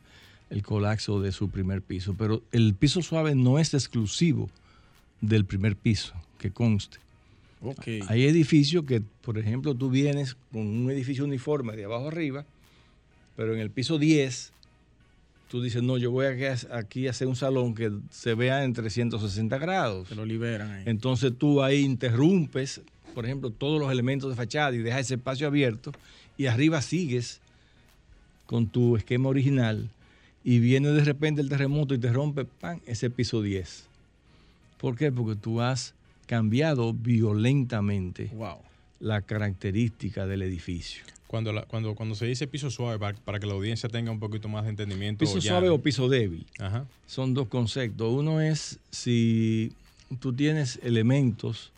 S5: el colapso de su primer piso. Pero el piso suave no es exclusivo del primer piso, que conste. Hay edificios que, por ejemplo, tú vienes con un edificio uniforme de abajo arriba, pero en el piso 10, tú dices, no, yo voy aquí a, hacer un salón que se vea en 360 grados.
S3: Se lo liberan ahí.
S5: Entonces tú ahí interrumpes, por ejemplo, todos los elementos de fachada y dejas ese espacio abierto y arriba sigues con tu esquema original y viene de repente el terremoto y te rompe ¡pam! ese piso 10. ¿Por qué? Porque tú has cambiado violentamente
S3: Wow.
S5: la característica del edificio.
S2: Cuando, la- cuando, cuando se dice piso suave, para, para que la audiencia tenga un poquito más de entendimiento.
S5: Piso
S2: ya-
S5: suave o piso débil.
S2: Ajá.
S5: son dos conceptos. Uno es si tú tienes elementos,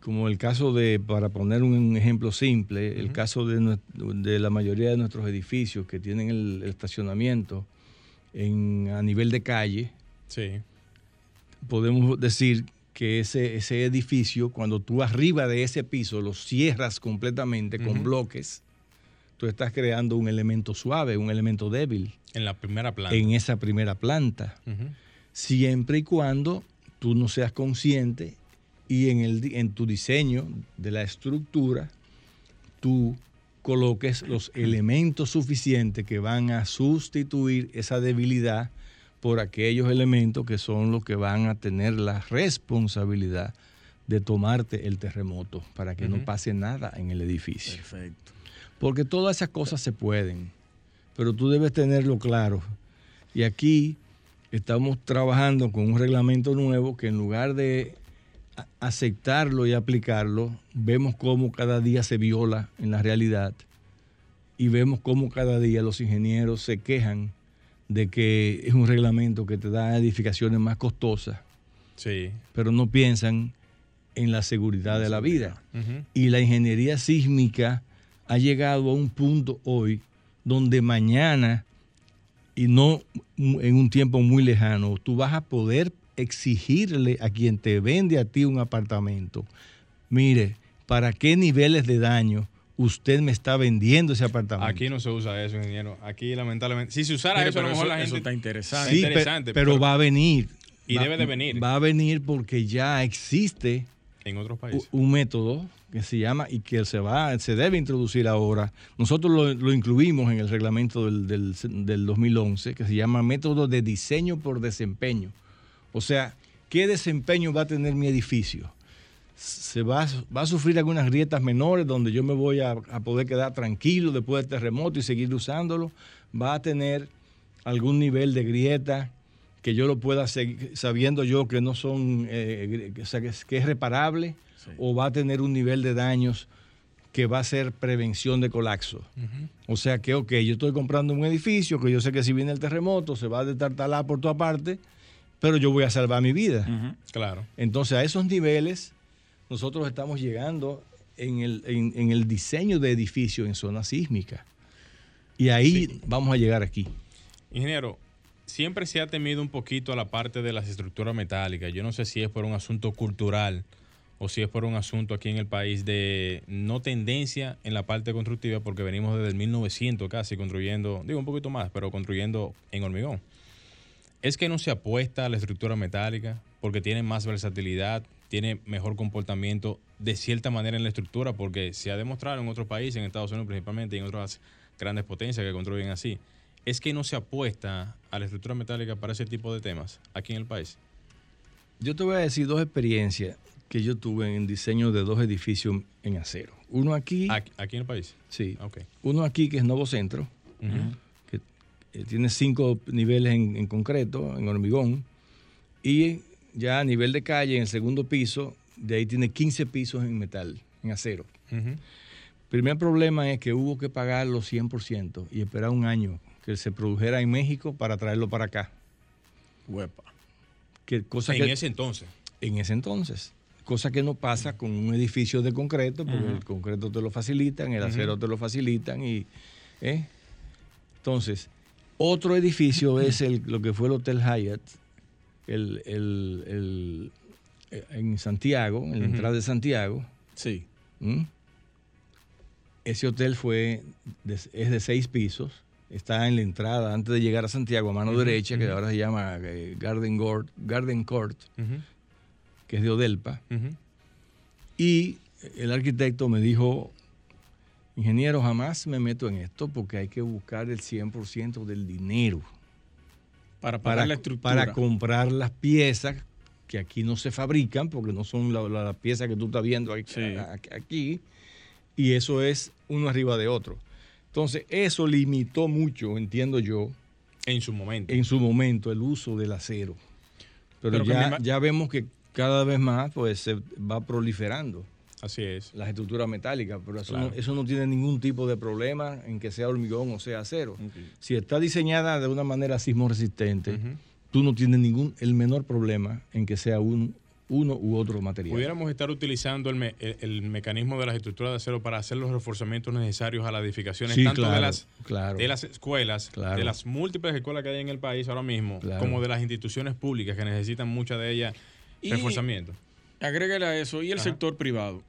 S5: como el caso de, para poner un ejemplo simple, el caso de, de la mayoría de nuestros edificios que tienen el, el estacionamiento en, a nivel de calle,
S2: Sí.
S5: podemos decir que ese, ese edificio, cuando tú arriba de ese piso lo cierras completamente con bloques, tú estás creando un elemento suave, un elemento débil.
S2: En la primera planta.
S5: en esa primera planta. Siempre y cuando tú no seas consciente y en, el, en tu diseño de la estructura tú coloques los elementos suficientes que van a sustituir esa debilidad por aquellos elementos que son los que van a tener la responsabilidad de tomarte el terremoto para que no pase nada en el edificio.
S3: Perfecto.
S5: Porque todas esas cosas se pueden, pero tú debes tenerlo claro. Y aquí estamos trabajando con un reglamento nuevo que en lugar de aceptarlo y aplicarlo, vemos cómo cada día se viola en la realidad y vemos cómo cada día los ingenieros se quejan de que es un reglamento que te da edificaciones más costosas,
S2: Sí.
S5: pero no piensan en la seguridad de la vida. Y la ingeniería sísmica ha llegado a un punto hoy donde mañana, y no en un tiempo muy lejano, tú vas a poder exigirle a quien te vende a ti un apartamento, mire, ¿para qué niveles de daño usted me está vendiendo ese apartamento?
S2: Aquí no se usa eso, ingeniero. Aquí, lamentablemente. Si se usara
S3: Mire,
S2: eso, a lo
S3: pero
S2: mejor
S3: eso,
S2: la
S3: eso
S2: gente.
S3: está interesante.
S5: Sí,
S2: Está
S5: pe-
S2: interesante,
S5: pero,
S2: pero-
S5: va a venir.
S2: Y
S5: Va-
S2: debe de venir.
S5: Va a venir porque ya existe
S2: En otros países.
S5: un método que se llama y que se va se debe introducir ahora. Nosotros lo, lo incluimos en el reglamento del, del, del 2011 que se llama método de diseño por desempeño. O sea, ¿qué desempeño va a tener mi edificio? Se va, a- va a sufrir algunas grietas menores donde yo me voy a, a poder quedar tranquilo después del terremoto y seguir usándolo. Va a tener algún nivel de grieta que yo lo pueda seguir sabiendo yo que no son, eh, gri- o sea, que es, reparable
S3: Sí.
S5: o va a tener un nivel de daños que va a ser prevención de colapso. O sea que, ok, yo estoy comprando un edificio que yo sé que si viene el terremoto se va a destartalar por toda parte, pero yo voy a salvar mi vida.
S2: Claro.
S5: Entonces, a esos niveles, nosotros estamos llegando en el, en- en el diseño de edificios en zona sísmica. Y ahí vamos a llegar aquí.
S2: Ingeniero, siempre se ha temido un poquito a la parte de las estructuras metálicas. Yo no sé si es por un asunto cultural o si es por un asunto aquí en el país de no tendencia en la parte constructiva, porque venimos desde el 1900 casi construyendo, digo un poquito más, pero construyendo en hormigón. Es que no se apuesta a la estructura metálica porque tiene más versatilidad, tiene mejor comportamiento de cierta manera en la estructura, porque se ha demostrado en otros países, en Estados Unidos principalmente y en otras grandes potencias que construyen así, es que no se apuesta a la estructura metálica para ese tipo de temas aquí en el país.
S5: Yo te voy a decir dos experiencias que yo tuve en diseño de dos edificios en acero. Uno aquí.
S2: ¿Aquí, en el país?
S5: Sí.
S2: Okay.
S5: Uno aquí que es Nuevo Centro, que eh, tiene cinco niveles en, concreto, en hormigón. Y ya a nivel de calle, en el segundo piso, de ahí tiene 15 pisos en metal, en acero. El Primer problema es que hubo que pagarlo 100% y esperar un año que se produjera en México para traerlo para acá.
S3: Huepa.
S5: Que cosa
S2: en ese entonces.
S5: En ese entonces cosa que no pasa con un edificio de concreto, porque el concreto te lo facilitan, el acero te lo facilitan y ¿eh? entonces otro edificio es el, lo que fue el Hotel Hyatt, el, el, eh, en Santiago, en la entrada de Santiago.
S3: Sí.
S5: ¿Mm? Ese hotel fue es de seis pisos. Está en la entrada antes de llegar a Santiago, a mano derecha, que ahora se llama eh, Garden, Court, Garden Court que es de Odelpa. Y el arquitecto me dijo, ingeniero, jamás me meto en esto porque hay que buscar el 100% del dinero.
S3: Para la
S5: comprar las piezas que aquí no se fabrican, porque no son las piezas que tú estás viendo aquí, aquí, y eso es uno arriba de otro. Entonces, eso limitó mucho, entiendo yo.
S2: En su momento.
S5: En su momento, el uso del acero. Pero, ya, ya vemos que cada vez más pues se va proliferando.
S2: Así es.
S5: Las estructuras metálicas, pero eso, no, tiene ningún tipo de problema en que sea hormigón o sea acero. Si está diseñada de una manera sismo resistente, tú no tienes ningún, el menor problema en que sea un, uno u otro material.
S2: Pudiéramos estar utilizando el, mecanismo de las estructuras de acero para hacer los reforzamientos necesarios a las edificaciones, tanto de, las, de las escuelas, de las múltiples escuelas que hay en el país ahora mismo, como de las instituciones públicas que necesitan muchas de ellas Reforzamiento.
S3: Agrégale a eso, y el sector privado.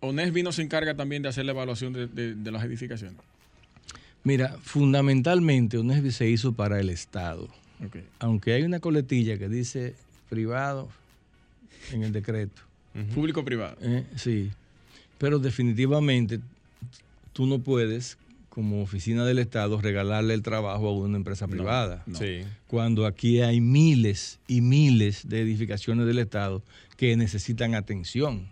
S3: ¿Onesbi no se encarga también de hacer la evaluación de, las edificaciones?
S5: Mira, fundamentalmente Onesbi se hizo para el Estado. Aunque hay una coletilla que dice privado en el decreto.
S3: Público-privado.
S5: Eh, sí. Pero definitivamente tú no puedes como oficina del Estado regalarle el trabajo a una empresa privada. Cuando aquí hay miles y miles de edificaciones del Estado que necesitan atención.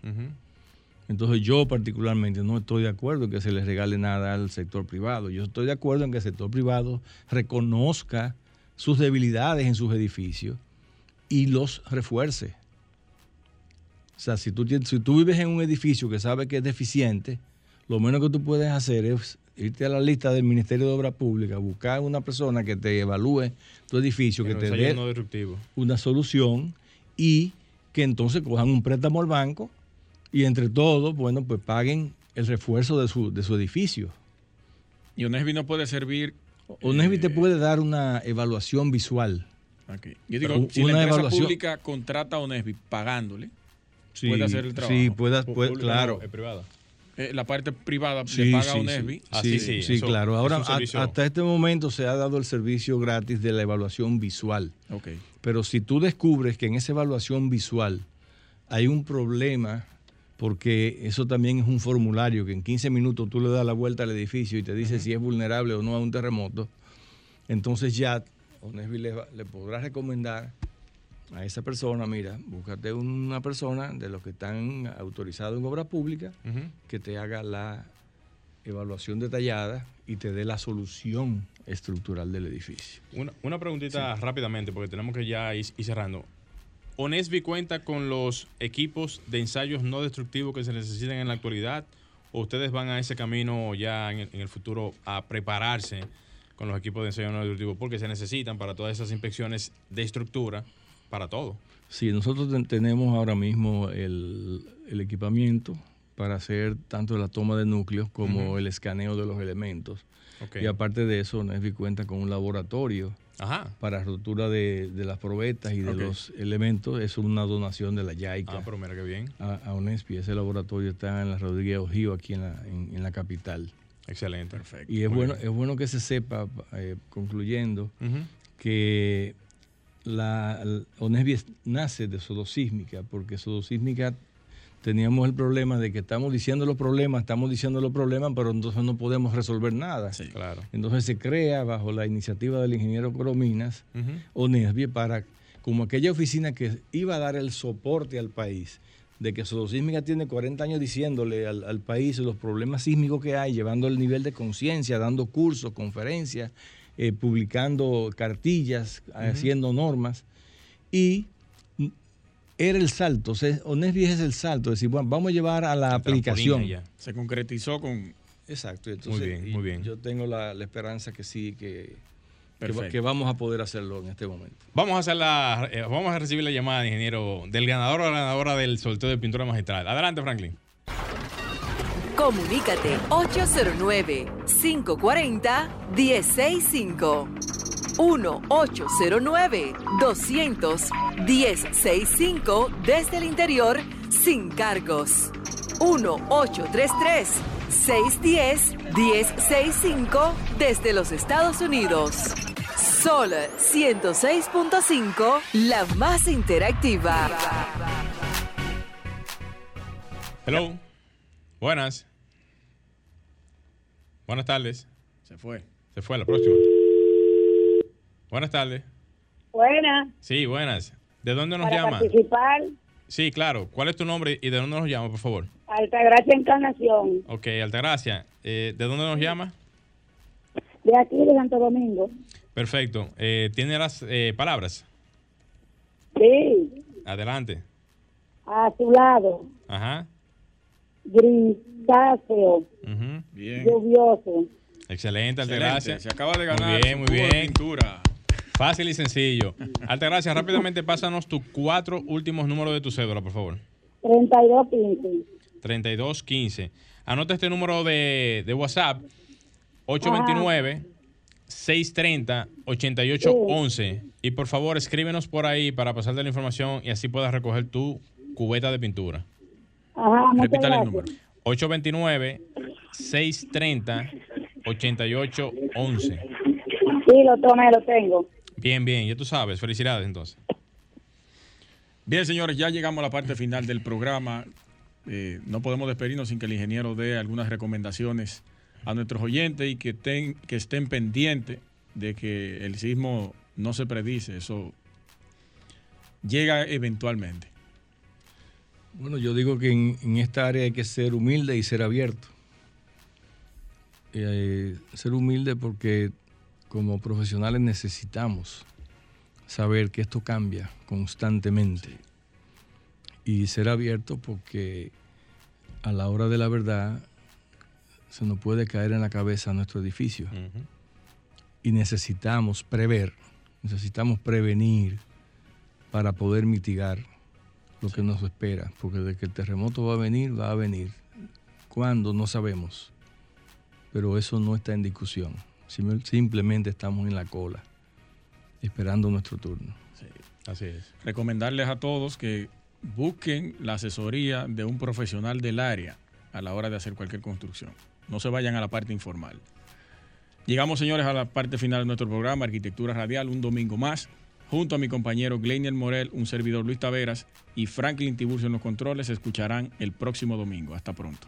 S5: Entonces yo particularmente no estoy de acuerdo en que se les regale nada al sector privado. Yo estoy de acuerdo en que el sector privado reconozca sus debilidades en sus edificios y los refuerce. O sea, si tú, si tú vives en un edificio que sabe que es deficiente, lo menos que tú puedes hacer es irte a la lista del Ministerio de Obras Públicas, buscar una persona que te evalúe tu edificio, que, te dé una solución y que entonces cojan un préstamo al banco y entre todos, bueno, pues paguen el refuerzo de su, de su edificio.
S3: Y Onesbi no puede servir.
S5: Onesbi te eh, puede dar una evaluación visual.
S3: Yo digo, si una la empresa evaluación, pública contrata a Onesbi pagándole, puede hacer el trabajo.
S5: Sí, puede, puede claro.
S2: privada.
S3: Eh, la parte privada le paga a Unesbi.
S5: Sí, sí, sí, claro. Ahora, hasta este momento se ha dado el servicio gratis de la evaluación visual.
S3: Okay.
S5: Pero si tú descubres que en esa evaluación visual hay un problema, porque eso también es un formulario que en 15 minutos tú le das la vuelta al edificio y te dice si es vulnerable o no a un terremoto, entonces ya Unesbi le, le podrá recomendar a esa persona, mira, búscate una persona de los que están autorizados en obra pública que te haga la evaluación detallada y te dé la solución estructural del edificio.
S2: Una, preguntita rápidamente, porque tenemos que ya ir, cerrando. ¿Onesbi cuenta con los equipos de ensayos no destructivos que se necesitan en la actualidad? ¿O ustedes van a ese camino ya en el, futuro a prepararse con los equipos de ensayo no destructivos? Porque se necesitan para todas esas inspecciones de estructura para todo.
S5: Sí, nosotros tenemos ahora mismo el, equipamiento para hacer tanto la toma de núcleos como el escaneo de los elementos. Y aparte de eso, Nesby cuenta con un laboratorio
S2: Ajá.
S5: para rotura de, de las probetas y de los elementos. Es una donación de la YAICA
S2: Ah, pero mira qué bien.
S5: a, a ONESPI. Ese laboratorio está en la Rodríguez Ojío, aquí en la, en, en la capital.
S2: Excelente.
S3: Perfecto.
S5: Y es
S2: Muy
S5: bueno,
S2: bien.
S5: es bueno que se sepa, eh, concluyendo, que la, la ONESBI es- nace de sodosísmica, porque sodosísmica teníamos el problema de que estamos diciendo los problemas, estamos diciendo los problemas, pero entonces no podemos resolver nada.
S3: Sí.
S2: Claro.
S5: Entonces se crea bajo la iniciativa del ingeniero Corominas. ONESBI para, como aquella oficina que iba a dar el soporte al país, de que Sodosísmica tiene 40 años diciéndole al, al país los problemas sísmicos que hay, llevando el nivel de conciencia, dando cursos, conferencias, eh, publicando cartillas, haciendo normas. Y era el salto, o sea, ONESBI es el salto, es decir, bueno, vamos a llevar a la aplicación.
S2: Ya.
S3: Se concretizó con.
S5: Exacto, entonces,
S2: bien,
S5: y
S2: muy bien.
S5: Yo tengo la, la esperanza que sí, que, que, vamos a poder hacerlo en este momento.
S2: Vamos a hacer la, eh, vamos a recibir la llamada, ingeniero, del ganador o la ganadora del sorteo de pintura magistral. Adelante, Franklin.
S1: Comunícate 809-540-1065. 1-809-200-1065 desde el interior sin cargos. 1-833-610-1065 desde los Estados Unidos. Sol 106.5, la más interactiva.
S2: Hello. Buenas. Buenas tardes.
S3: Se fue.
S2: Se fue la próxima. Buenas tardes.
S6: Buena,
S2: Sí, buenas. ¿De dónde nos
S6: para
S2: llama?
S6: participar,
S2: Sí, claro. ¿Cuál es tu nombre y de dónde nos llama, por favor?
S6: Altagracia Encarnación,
S2: Ok, Altagracia. Eh, ¿De dónde nos llama?
S6: de aquí de Santo Domingo.
S2: Perfecto. Eh, ¿Tiene las eh, palabras?
S6: Sí,
S2: Adelante.
S6: a su lado,
S2: Ajá.
S6: grisáceo,
S2: Ujú.
S3: Bien.
S6: lluvioso.
S2: Excelente,
S3: Excelente.
S2: Altagracia.
S3: Se acaba de
S2: Muy
S3: ganar.
S2: bien, muy
S3: cubo de
S2: bien.
S3: pintura.
S2: Fácil y sencillo. Altagracia, rápidamente pásanos tus cuatro últimos números de tu cédula, por favor.
S6: 3215.
S2: 3215. Anota este número de, de WhatsApp. 829-630-8811. Y por favor, escríbenos por ahí para pasarte la información y así puedas recoger tu cubeta de pintura.
S6: Ajá,
S3: Repítale el número.
S2: 829-630-8811.
S6: Sí, lo tomé, lo tengo.
S2: Bien, bien, ya tú sabes. Felicidades entonces.
S3: Bien, señores, ya llegamos a la parte final del programa. Eh, no podemos despedirnos sin que el ingeniero dé algunas recomendaciones a nuestros oyentes y que, ten- que estén pendientes de que el sismo no se predice, eso llega eventualmente.
S5: Bueno, yo digo que en, en esta área hay que ser humilde y ser abierto. Eh, ser humilde porque como profesionales necesitamos saber que esto cambia constantemente. Y ser abierto porque a la hora de la verdad se nos puede caer en la cabeza nuestro edificio. Y necesitamos prever, necesitamos prevenir para poder mitigar lo que nos espera, porque de que el terremoto va a venir, va a venir. ¿Cuándo? No sabemos. Pero eso no está en discusión. Sim- Simplemente estamos en la cola, esperando nuestro turno.
S2: Así es.
S3: Recomendarles a todos que busquen la asesoría de un profesional del área a la hora de hacer cualquier construcción. No se vayan a la parte informal. Llegamos, señores, a la parte final de nuestro programa, Arquitectura Radial, un domingo más. Junto a mi compañero Gleinier Morel, un servidor Luis Taveras y Franklin Tiburcio en los controles, escucharán el próximo domingo. Hasta pronto.